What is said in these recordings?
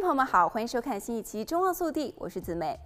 朋友们好，欢迎收看新一期《中望速递》，我是子美。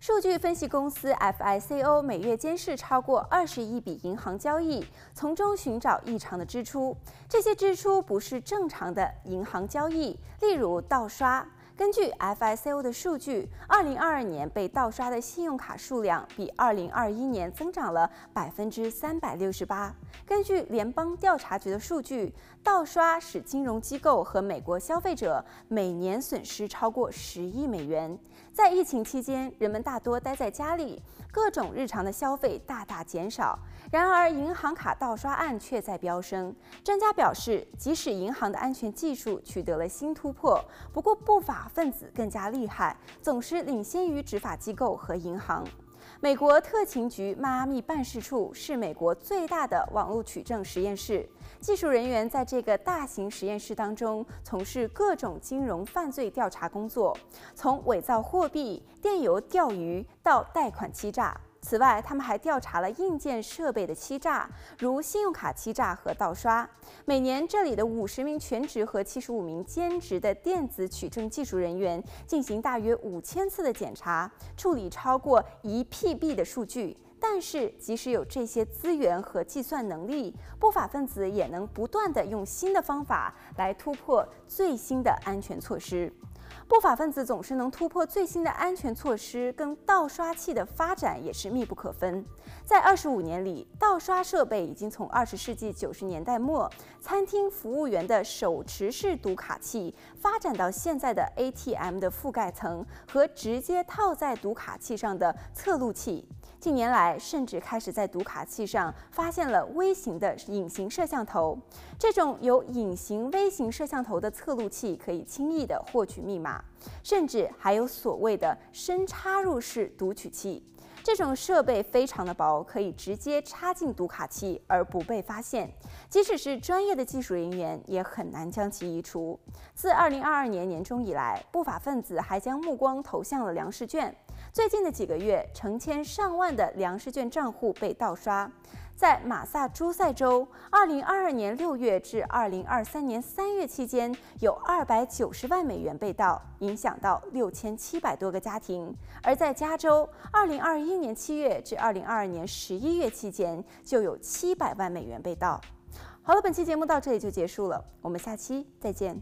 数据分析公司 FICO 每月监视超过二十亿笔银行交易，从中寻找异常的支出。这些支出不是正常的银行交易，例如盗刷。根据 FICO 的数据，二零二二年被盗刷的信用卡数量比二零二一年增长了百分之三百六十八。根据联邦调查局的数据，盗刷使金融机构和美国消费者每年损失超过十亿美元。在疫情期间，人们大多待在家里，各种日常的消费大大减少。然而，银行卡盗刷案却在飙升。专家表示，即使银行的安全技术取得了新突破，不过不法分子更加厉害，总是领先于执法机构和银行。美国特勤局迈阿密办事处是美国最大的网络取证实验室，技术人员在这个大型实验室当中从事各种金融犯罪调查工作，从伪造货币、电邮钓鱼到贷款欺诈。此外，他们还调查了硬件设备的欺诈，如信用卡欺诈和盗刷。每年，这里的五十名全职和七十五名兼职的电子取证技术人员进行大约五千次的检查，处理超过一 PB 的数据。但是，即使有这些资源和计算能力，不法分子也能不断地用新的方法来突破最新的安全措施。不法分子总是能突破最新的安全措施，跟盗刷器的发展也是密不可分。在二十五年里，盗刷设备已经从二十世纪九十年代末餐厅服务员的手持式读卡器，发展到现在的 ATM 的覆盖层和直接套在读卡器上的测录器。近年来，甚至开始在读卡器上发现了微型的隐形摄像头。这种有隐形微型摄像头的测录器可以轻易地获取密码，甚至还有所谓的深插入式读取器。这种设备非常的薄，可以直接插进读卡器而不被发现。即使是专业的技术人员，也很难将其移除。自2022年年中以来，不法分子还将目光投向了粮食券。最近的几个月，成千上万的粮食券账户被盗刷。在马萨诸塞州，2022年6月至2023年3月期间，有290万美元被盗，影响到6700多个家庭；而在加州，2021年7月至2022年11月期间，就有700万美元被盗。好了，本期节目到这里就结束了，我们下期再见。